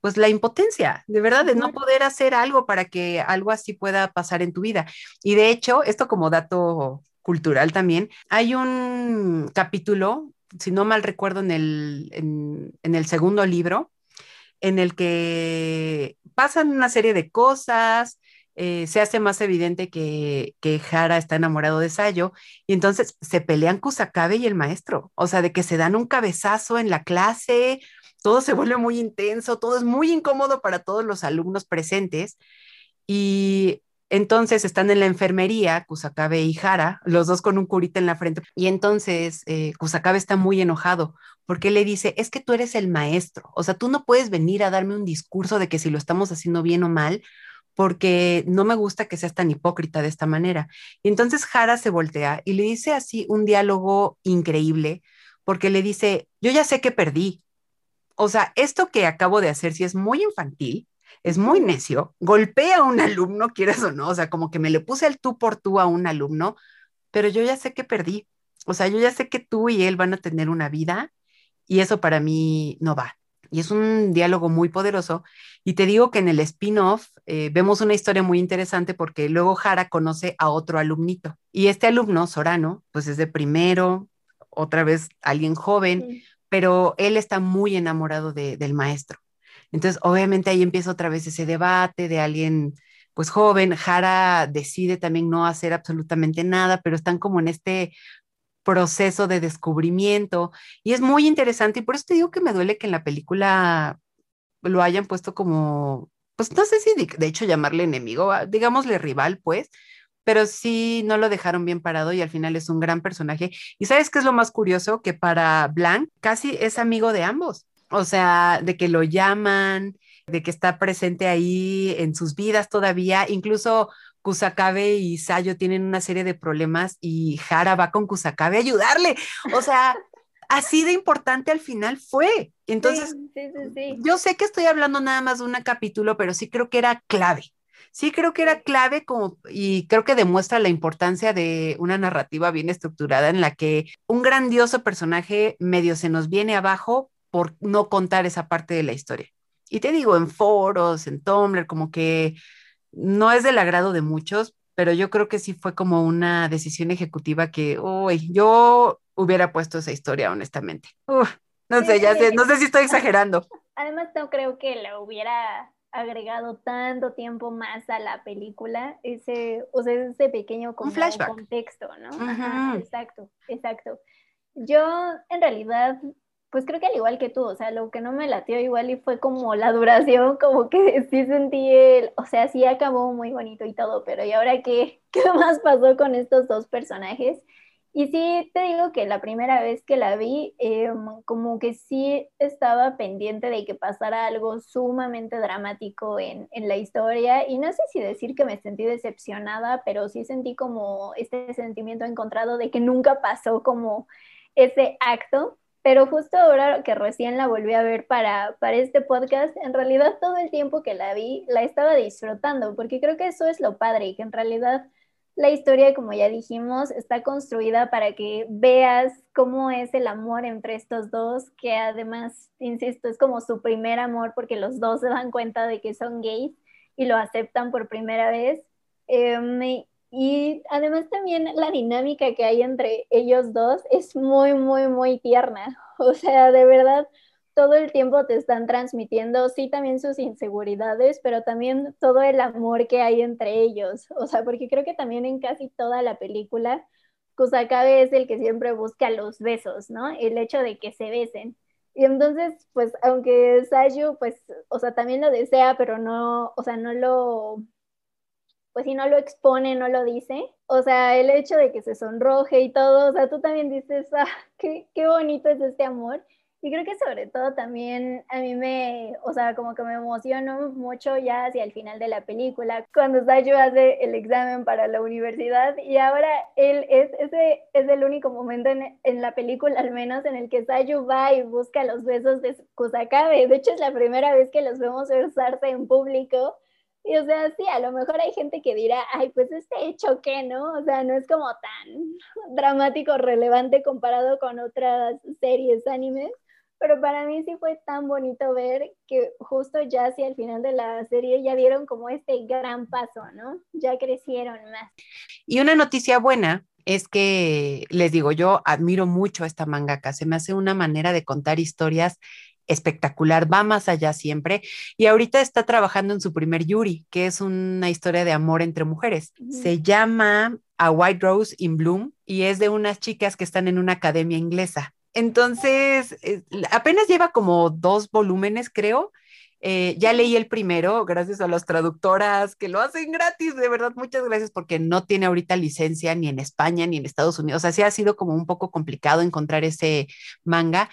pues la impotencia, de verdad, de no poder hacer algo para que algo así pueda pasar en tu vida. Y de hecho, esto como dato cultural también, hay un capítulo, si no mal recuerdo, en el, en el segundo libro, en el que pasan una serie de cosas, eh, se hace más evidente que, que Jara está enamorado de Sayo y entonces se pelean Kusakabe y el maestro, o sea, de que se dan un cabezazo en la clase, todo se vuelve muy intenso, todo es muy incómodo para todos los alumnos presentes y entonces están en la enfermería, Kusakabe y Jara, los dos con un curita en la frente. Y entonces eh, Kusakabe está muy enojado porque le dice, es que tú eres el maestro, o sea, tú no puedes venir a darme un discurso de que si lo estamos haciendo bien o mal, porque no me gusta que seas tan hipócrita de esta manera. Y entonces Jara se voltea y le dice así un diálogo increíble, porque le dice, yo ya sé que perdí. O sea, esto que acabo de hacer, si es muy infantil, es muy necio, golpea a un alumno, quieras o no, o sea, como que me le puse el tú por tú a un alumno, pero yo ya sé que perdí. O sea, yo ya sé que tú y él van a tener una vida y eso para mí no va. Y es un diálogo muy poderoso. Y te digo que en el spin-off eh, vemos una historia muy interesante porque luego Jara conoce a otro alumnito. Y este alumno, Sorano, pues es de primero, otra vez alguien joven, pero él está muy enamorado del maestro. Entonces, obviamente ahí empieza otra vez ese debate de alguien pues joven, Jara decide también no hacer absolutamente nada, pero están como en este proceso de descubrimiento y es muy interesante y por eso te digo que me duele que en la película lo hayan puesto como, pues no sé si de, hecho llamarle enemigo, ah, digámosle rival, pues, pero sí no lo dejaron bien parado y al final es un gran personaje. Y sabes qué es lo más curioso? Que para Blanc casi es amigo de ambos, o sea, de que lo llaman, de que está presente ahí en sus vidas todavía, incluso Kusakabe y Sayo tienen una serie de problemas y Jara va con Kusakabe a ayudarle. O sea, así de importante al final fue. Entonces, yo sé que estoy hablando nada más de un capítulo, pero sí creo que era clave. Sí creo que era clave como, y creo que demuestra la importancia de una narrativa bien estructurada en la que un grandioso personaje medio se nos viene abajo por no contar esa parte de la historia. Y te digo, en foros, en Tumblr, como que no es del agrado de muchos, pero yo creo que sí fue como una decisión ejecutiva que, uy, yo hubiera puesto esa historia, honestamente. no sé, ya sé, no sé si estoy exagerando. Además, no creo que le hubiera agregado tanto tiempo más a la película, ese, o sea, ese pequeño como contexto, ¿no? exacto, exacto. Yo en realidad pues creo que al igual que tú, o sea, lo que no me latió igual y fue como la duración, como que sí sentí el, o sea, sí acabó muy bonito y todo, pero ¿y ahora qué, qué más pasó con estos dos personajes? Y sí, te digo que la primera vez que la vi, em, como que sí estaba pendiente de que pasara algo sumamente dramático en, en, la historia. Y no sé si decir que me sentí decepcionada, pero sí sentí como este sentimiento encontrado de que nunca pasó como ese acto. Pero justo ahora que recién la volví a ver para, para este podcast, en realidad todo el tiempo que la vi la estaba disfrutando, porque creo que eso es lo padre que en realidad la historia, como ya dijimos, está construida para que veas cómo es el amor entre estos dos, que además, insisto, es como su primer amor porque los dos se dan cuenta de que son gays y lo aceptan por primera vez. Eh, y además también la dinámica que hay entre ellos dos es muy, muy, muy tierna. O sea, de verdad, todo el tiempo te están transmitiendo, sí, también sus inseguridades, pero también todo el amor que hay entre ellos. O sea, porque creo que también en casi toda la película, Kusakabe es el que siempre busca los besos, ¿no? El hecho de que se besen. Y entonces, pues, aunque Sayu, pues, o sea, también lo desea, pero no, o sea, no lo, pues si no lo expone, no lo dice. O sea, el hecho de que se sonroje y todo, o sea, tú también dices, ah, qué, qué bonito es este amor. Y creo que sobre todo también a mí me, o sea, como que me emocionó mucho ya hacia el final de la película, cuando Sayu hace el examen para la universidad y ahora él es, ese es el único momento en, en la película al menos en el que Sayu va y busca los besos de Kusakabe. De hecho es la primera vez que los vemos besarse en público y o sea, sí, a lo mejor hay gente que dirá, ay, pues este hecho qué, ¿no? O sea, no es como tan dramático, relevante comparado con otras series, animes, pero para mí sí fue tan bonito ver que justo ya hacia el final de la serie ya dieron como este gran paso, ¿no? Ya crecieron más. Y una noticia buena es que, les digo, yo admiro mucho a esta mangaka, se me hace una manera de contar historias espectacular, va más allá siempre. Y ahorita está trabajando en su primer Yuri, que es una historia de amor entre mujeres. Se llama A White Rose in Bloom y es de unas chicas que están en una academia inglesa. Entonces, eh, apenas lleva como dos volúmenes, creo. Eh, ya leí el primero, gracias a las traductoras que lo hacen gratis, de verdad, muchas gracias, porque no tiene ahorita licencia ni en España ni en Estados Unidos. O sea, sí ha sido como un poco complicado encontrar ese manga,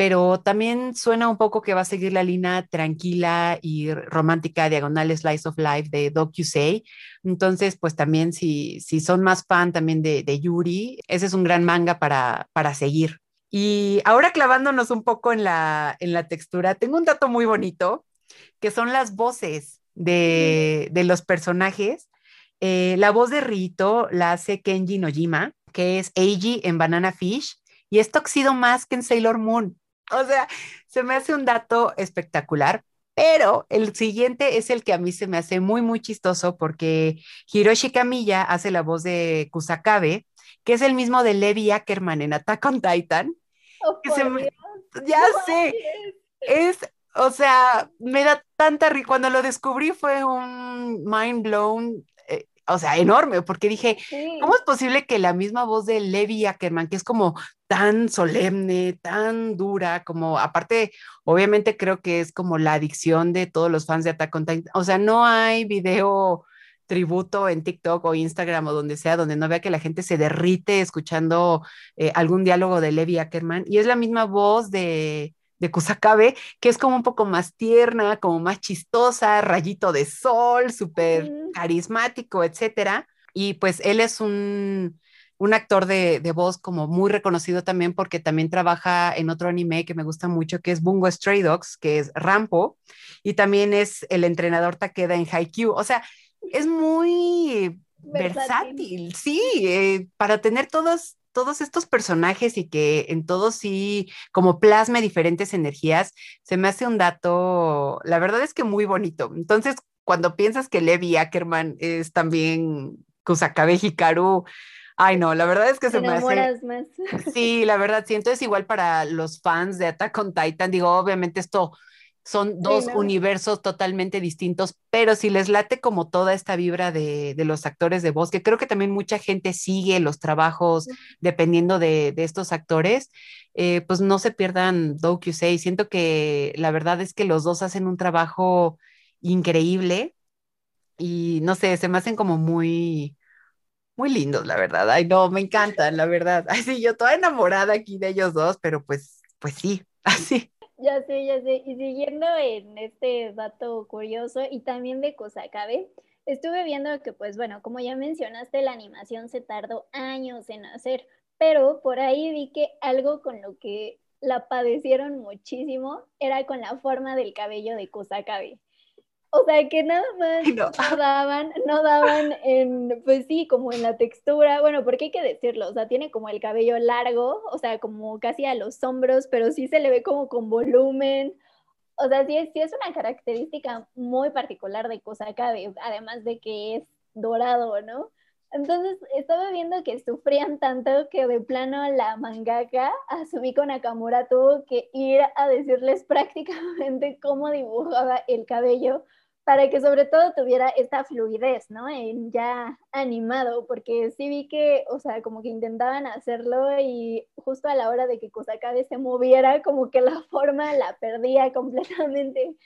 pero también suena un poco que va a seguir la línea tranquila y romántica diagonal slice of life de DocuSay. Entonces, pues también si, si son más fan también de, de Yuri, ese es un gran manga para, para seguir. Y ahora clavándonos un poco en la, en la textura, tengo un dato muy bonito, que son las voces de, de los personajes. Eh, la voz de Rito la hace Kenji Nojima, que es Eiji en Banana Fish, y es Toxido que en Sailor Moon. O sea, se me hace un dato espectacular, pero el siguiente es el que a mí se me hace muy, muy chistoso porque Hiroshi Kamiya hace la voz de Kusakabe, que es el mismo de Levi Ackerman en Attack on Titan. Oh, ya sé, es, o sea, me da tanta risa. Cuando lo descubrí fue un mind blown o sea, enorme, porque dije, ¿cómo es posible que la misma voz de Levi Ackerman, que es como tan solemne, tan dura, como aparte, obviamente creo que es como la adicción de todos los fans de Attack on Titan, o sea, no hay video tributo en TikTok o Instagram o donde sea, donde no vea que la gente se derrite escuchando eh, algún diálogo de Levi Ackerman, y es la misma voz de, de Kusakabe, que es como un poco más tierna, como más chistosa, rayito de sol, súper carismático, etcétera. Y pues él es un, un actor de, de, voz como muy reconocido también porque también trabaja en otro anime que me gusta mucho, que es Bungo Stray Dogs, que es Rampo, y también es el entrenador Takeda en Haikyuu. O sea, es muy versátil, sí, eh, para tener todos, todos estos personajes y que en todos sí como plasme diferentes energías, se me hace un dato, la verdad es que muy bonito. Entonces, cuando piensas que Levi Ackerman es también Kusakabe Hikaru, ay no, la verdad es que se me hace... Más. Sí, la verdad, sí, entonces igual para los fans de Attack on Titan, digo, obviamente esto son dos universos totalmente distintos, pero si les late como toda esta vibra de, los actores de voz, que creo que también mucha gente sigue los trabajos dependiendo de, estos actores, eh, pues no se pierdan Say. Siento que la verdad es que los dos hacen un trabajo increíble y no sé, se me hacen como muy, muy lindos, la verdad. Ay, no, me encantan, la verdad. Ay, sí, yo toda enamorada aquí de ellos dos, pero pues, pues sí, así. Ya sé, ya sé. Y siguiendo en este dato curioso y también de Kusakabe, estuve viendo que, pues bueno, como ya mencionaste, la animación se tardó años en hacer, pero por ahí vi que algo con lo que la padecieron muchísimo era con la forma del cabello de Kusakabe. O sea, que nada más no. daban, no daban en, pues sí, como en la textura, bueno, porque hay que decirlo, o sea, tiene como el cabello largo, o sea, como casi a los hombros, pero sí se le ve como con volumen. O sea, sí, sí es una característica muy particular de Kusakabe, además de que es dorado, ¿no? Entonces estaba viendo que sufrían tanto que de plano la mangaka con Nakamura tuvo que ir a decirles prácticamente cómo dibujaba el cabello para que sobre todo tuviera esta fluidez, ¿no? En ya animado, porque sí vi que, o sea, como que intentaban hacerlo y justo a la hora de que Kusakabe se moviera, como que la forma la perdía completamente.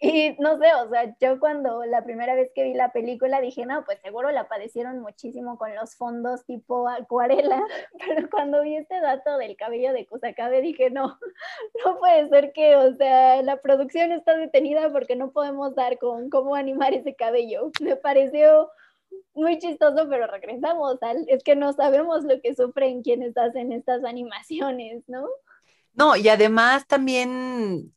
Y no sé, o sea, yo cuando la primera vez que vi la película dije, no, pues seguro la padecieron muchísimo con los fondos tipo acuarela, pero cuando vi este dato del cabello de Kusakabe dije, no, no puede ser que, o sea, la producción está detenida porque no podemos dar con cómo animar ese cabello. Me pareció muy chistoso, pero regresamos al, es que no sabemos lo que sufren quienes hacen estas animaciones, ¿no? No, y además también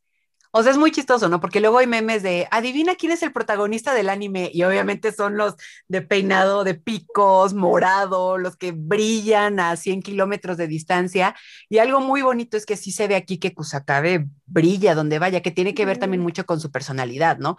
o sea, es muy chistoso, ¿no? Porque luego hay memes de, adivina quién es el protagonista del anime. Y obviamente son los de peinado de picos, morado, los que brillan a 100 kilómetros de distancia. Y algo muy bonito es que sí se ve aquí que Kusakabe brilla donde vaya, que tiene que ver también mucho con su personalidad, ¿no?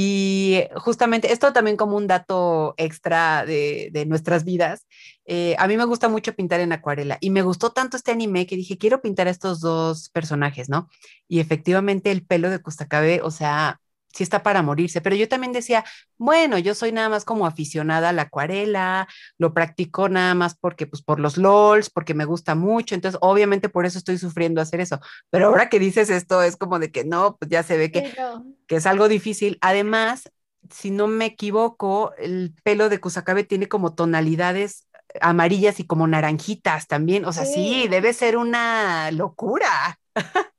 Y justamente esto también como un dato extra de, nuestras vidas. Eh, a mí me gusta mucho pintar en acuarela y me gustó tanto este anime que dije, quiero pintar a estos dos personajes, ¿no? Y efectivamente el pelo de Kusakabe, o sea, sí está para morirse, pero yo también decía, bueno, yo soy nada más como aficionada a la acuarela, lo practico nada más porque, pues, por los LOLs, porque me gusta mucho, entonces, obviamente por eso estoy sufriendo hacer eso, pero ahora que dices esto, es como de que no, pues ya se ve que, que es algo difícil. Además, si no me equivoco, el pelo de Kusakabe tiene como tonalidades amarillas y como naranjitas también, o sea, sí debe ser una locura.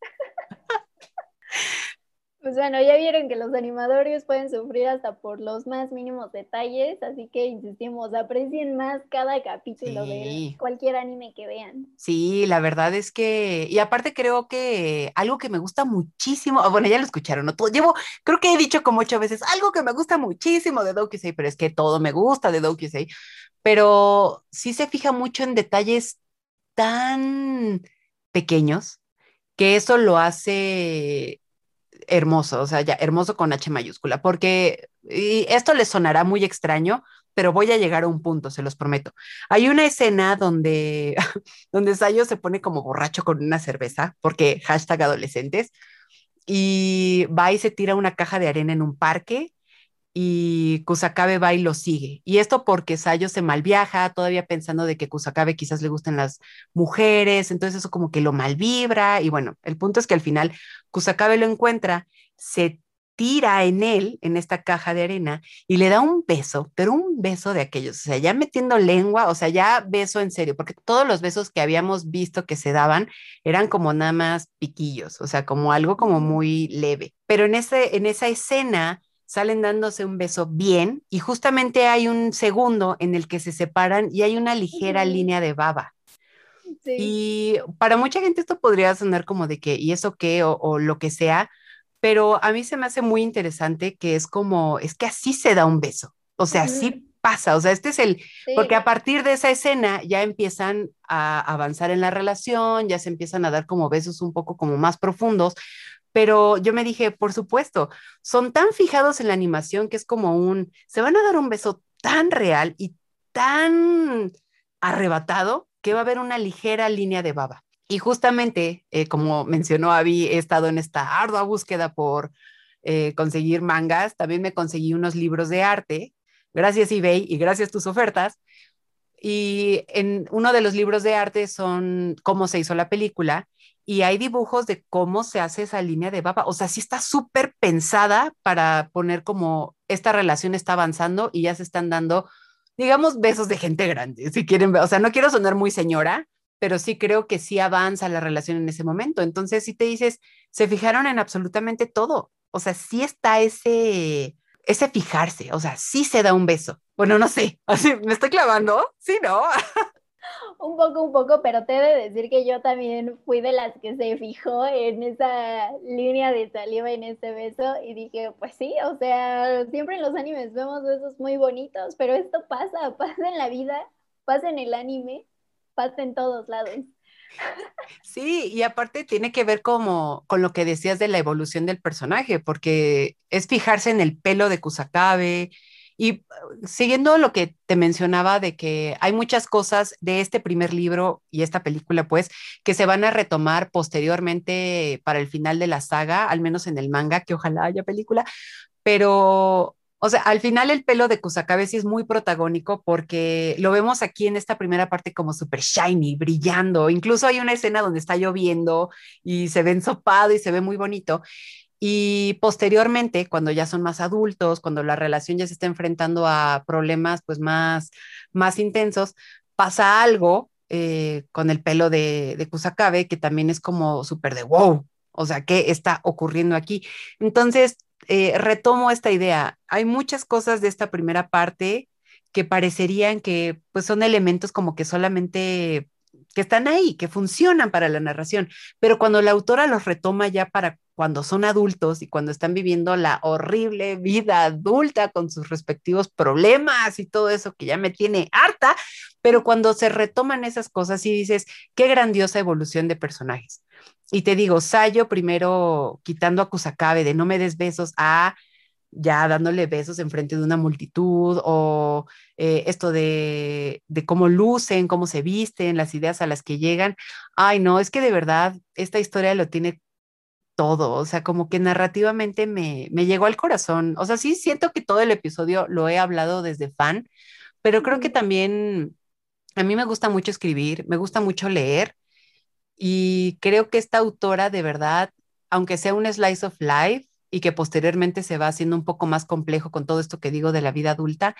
Pues bueno, ya vieron que los animadores pueden sufrir hasta por los más mínimos detalles, así que insistimos, aprecien más cada capítulo de cualquier anime que vean. Sí, la verdad es que, y aparte creo que algo que me gusta muchísimo, ah, bueno, ya lo escucharon, ¿no? Llevo, creo que he dicho como ocho veces, algo que me gusta muchísimo de Dokusei, pero es que todo me gusta de Dokusei, pero sí se fija mucho en detalles tan pequeños que eso lo hace hermoso, o sea, ya hermoso con H mayúscula, porque y esto les sonará muy extraño, pero voy a llegar a un punto, se los prometo. Hay una escena donde, donde Sayo se pone como borracho con una cerveza, porque hashtag adolescentes, y va y se tira una caja de arena en un parque y Kusakabe va y lo sigue. Y esto porque Sayo se malviaja, todavía pensando de que Kusakabe quizás le gusten las mujeres, entonces eso como que lo malvibra y bueno, el punto es que al final Kusakabe lo encuentra, se tira en él, en esta caja de arena, y le da un beso, pero un beso de aquellos, o sea, ya metiendo lengua, o sea, ya beso en serio, porque todos los besos que habíamos visto que se daban eran como nada más piquillos, o sea, como algo como muy leve. Pero en, ese, en esa escena salen dándose un beso bien y justamente hay un segundo en el que se separan y hay una ligera línea de baba. Y para mucha gente esto podría sonar como de que, ¿y eso qué? O, o lo que sea, pero a mí se me hace muy interesante que es como, es que así se da un beso, o sea, así pasa, o sea, este es el, porque a partir de esa escena ya empiezan a avanzar en la relación, ya se empiezan a dar como besos un poco como más profundos, pero yo me dije, por supuesto, son tan fijados en la animación que es como un, se van a dar un beso tan real y tan arrebatado que va a haber una ligera línea de baba. Y justamente, eh, como mencionó Avi, he estado en esta ardua búsqueda por eh, conseguir mangas. También me conseguí unos libros de arte, gracias eBay y gracias tus ofertas. Y en uno de los libros de arte son cómo se hizo la película y hay dibujos de cómo se hace esa línea de baba. O sea, sí está súper pensada para poner como esta relación está avanzando y ya se están dando, digamos, besos de gente grande, si quieren. O sea, no quiero sonar muy señora, pero sí creo que sí avanza la relación en ese momento. Entonces, si te dices, se fijaron en absolutamente todo. O sea, sí está ese, ese fijarse, o sea, sí se da un beso. Bueno, no sé, así me estoy clavando, sí, ¿no? un poco, un poco, pero te he de decir que yo también fui de las que se fijó en esa línea de saliva en ese beso y dije, pues sí, o sea, siempre en los animes vemos besos muy bonitos, pero esto pasa, pasa en la vida, pasa en el anime pasa en todos lados. Sí, y aparte tiene que ver como con lo que decías de la evolución del personaje, porque es fijarse en el pelo de Kusakabe y uh, siguiendo lo que te mencionaba de que hay muchas cosas de este primer libro y esta película, pues, que se van a retomar posteriormente para el final de la saga, al menos en el manga, que ojalá haya película, pero o sea, al final el pelo de Kusakabe sí es muy protagónico porque lo vemos aquí en esta primera parte como súper shiny, brillando. Incluso hay una escena donde está lloviendo y se ve ensopado y se ve muy bonito. Y posteriormente, cuando ya son más adultos, cuando la relación ya se está enfrentando a problemas pues más, más intensos, pasa algo eh, con el pelo de, de Kusakabe que también es como súper de wow, o sea, ¿qué está ocurriendo aquí? Entonces, eh, retomo esta idea. Hay muchas cosas de esta primera parte que parecerían que pues son elementos como que solamente que están ahí, que funcionan para la narración, pero cuando la autora los retoma ya para cuando son adultos y cuando están viviendo la horrible vida adulta con sus respectivos problemas y todo eso que ya me tiene harta, pero cuando se retoman esas cosas y dices, qué grandiosa evolución de personajes. Y te digo, Sayo primero quitando a Kusakabe de no me des besos a ya dándole besos en frente de una multitud o eh, esto de, de, cómo lucen, cómo se visten, las ideas a las que llegan. Ay, no, es que de verdad esta historia lo tiene todo, o sea, como que narrativamente me, me llegó al corazón. O sea, sí siento que todo el episodio lo he hablado desde fan, pero creo que también a mí me gusta mucho escribir, me gusta mucho leer y creo que esta autora de verdad, aunque sea un slice of life y que posteriormente se va haciendo un poco más complejo con todo esto que digo de la vida adulta,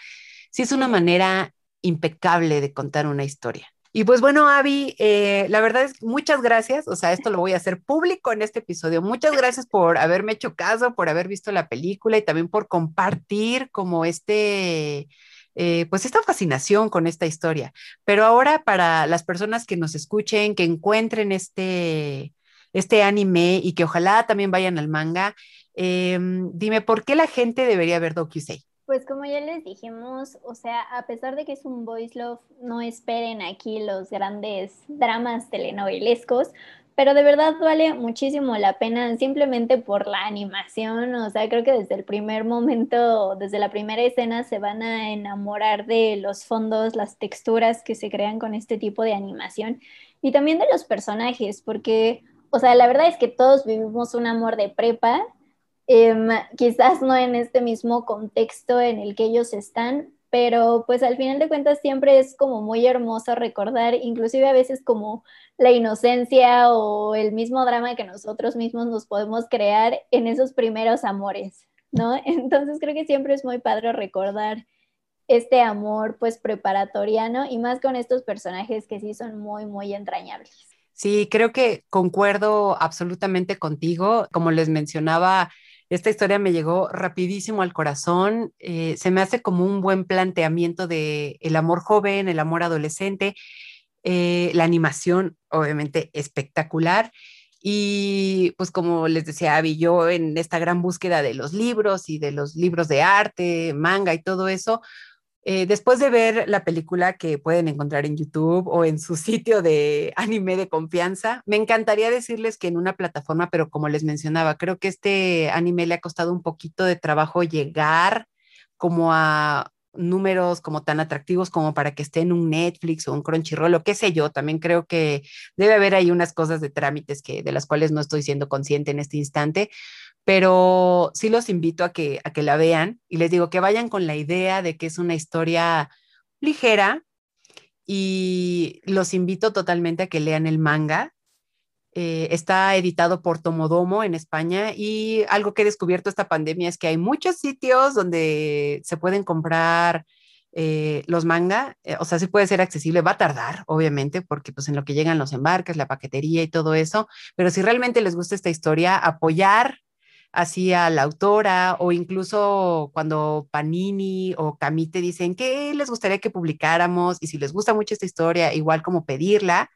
sí es una manera impecable de contar una historia. Y pues bueno, Avi, eh, la verdad es muchas gracias, o sea, esto lo voy a hacer público en este episodio. Muchas gracias por haberme hecho caso, por haber visto la película y también por compartir como este, eh, pues esta fascinación con esta historia. Pero ahora para las personas que nos escuchen, que encuentren este, este anime y que ojalá también vayan al manga, em, dime, ¿por qué la gente debería ver Dokusei? Pues como ya les dijimos, o sea, a pesar de que es un voice love, no esperen aquí los grandes dramas telenovelescos, pero de verdad vale muchísimo la pena simplemente por la animación, o sea, creo que desde el primer momento, desde la primera escena se van a enamorar de los fondos, las texturas que se crean con este tipo de animación y también de los personajes, porque, o sea, la verdad es que todos vivimos un amor de prepa Em, quizás no en este mismo contexto en el que ellos están, pero pues al final de cuentas siempre es como muy hermoso recordar, inclusive a veces como la inocencia o el mismo drama que nosotros mismos nos podemos crear en esos primeros amores, ¿no? Entonces creo que siempre es muy padre recordar este amor pues preparatoriano y más con estos personajes que sí son muy, muy entrañables. Sí, creo que concuerdo absolutamente contigo. Como les mencionaba, esta historia me llegó rapidísimo al corazón. Eh, se me hace como un buen planteamiento de el amor joven, el amor adolescente, eh, la animación, obviamente, espectacular. Y pues como les decía Abby, yo en esta gran búsqueda de los libros y de los libros de arte, manga y todo eso, eh, después de ver la película que pueden encontrar en YouTube o en su sitio de anime de confianza, me encantaría decirles que en una plataforma, pero como les mencionaba, creo que este anime le ha costado un poquito de trabajo llegar como a números como tan atractivos como para que esté en un Netflix o un Crunchyroll o qué sé yo. También creo que debe haber ahí unas cosas de trámites que de las cuales no estoy siendo consciente en este instante, pero sí los invito a que, a que la vean y les digo que vayan con la idea de que es una historia ligera y los invito totalmente a que lean el manga. Eh, está editado por Tomodomo en España y algo que he descubierto esta pandemia es que hay muchos sitios donde se pueden comprar eh, los manga, eh, o sea, sí puede ser accesible, va a tardar, obviamente, porque pues en lo que llegan los embarques, la paquetería y todo eso, pero si realmente les gusta esta historia, apoyar así a la autora o incluso cuando Panini o Camite dicen que les gustaría que publicáramos y si les gusta mucho esta historia, igual como pedirla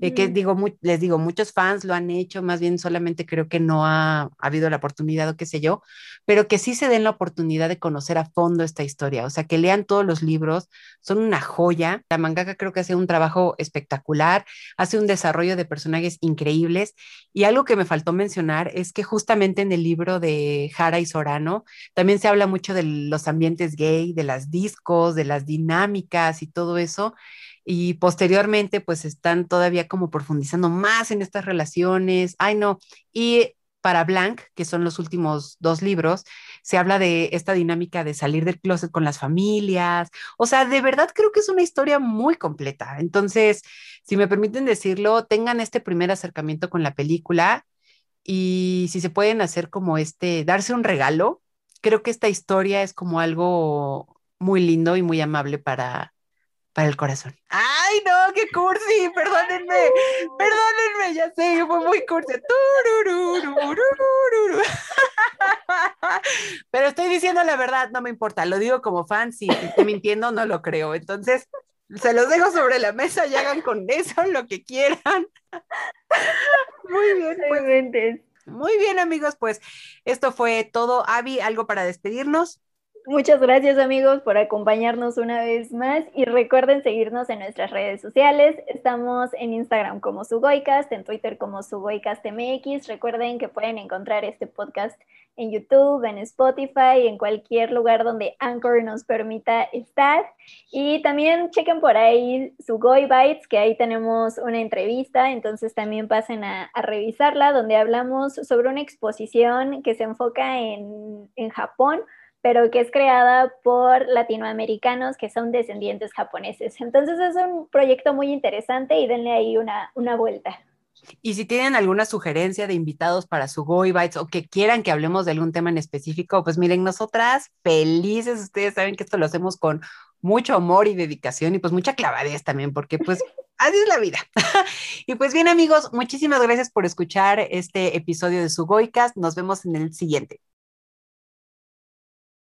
eh, que digo, les digo, muchos fans lo han hecho, más bien solamente creo que no ha, habido la oportunidad o qué sé yo, pero que sí se den la oportunidad de conocer a fondo esta historia, o sea, que lean todos los libros, son una joya. La mangaka creo que hace un trabajo espectacular, hace un desarrollo de personajes increíbles. Y algo que me faltó mencionar es que justamente en el libro de Jara y Sorano también se habla mucho de los ambientes gay, de las discos, de las dinámicas y todo eso y posteriormente pues están todavía como profundizando más en estas relaciones. Ay, no. Y para Blanc, que son los últimos dos libros, se habla de esta dinámica de salir del closet con las familias. O sea, de verdad creo que es una historia muy completa. Entonces, si me permiten decirlo, tengan este primer acercamiento con la película y si se pueden hacer como este, darse un regalo, creo que esta historia es como algo muy lindo y muy amable para, para el corazón. ¡Ay, no! ¡Qué cursi! Perdónenme, perdónenme, ya sé, fue muy cursi. Pero estoy diciendo la verdad, no me importa, lo digo como fan, si estoy mintiendo, no lo creo. Entonces, se los dejo sobre la mesa y hagan con eso lo que quieran. Muy bien, pues. Muy bien, amigos, pues esto fue todo. Avi, ¿algo para despedirnos? Muchas gracias amigos por acompañarnos una vez más y recuerden seguirnos en nuestras redes sociales. Estamos en Instagram como Sugoicast, en Twitter como SugoicastMX. Recuerden que pueden encontrar este podcast en YouTube, en Spotify, en cualquier lugar donde Anchor nos permita estar. Y también chequen por ahí Sugoi que ahí tenemos una entrevista, entonces también pasen a, a revisarla, donde hablamos sobre una exposición que se enfoca en, en Japón pero que es creada por latinoamericanos que son descendientes japoneses. Entonces es un proyecto muy interesante y denle ahí una, una vuelta. Y si tienen alguna sugerencia de invitados para su Go Bites o que quieran que hablemos de algún tema en específico, pues miren, nosotras felices, ustedes saben que esto lo hacemos con mucho amor y dedicación y pues mucha clavadez también, porque pues así es la vida. y pues bien amigos, muchísimas gracias por escuchar este episodio de su Goicast. Nos vemos en el siguiente.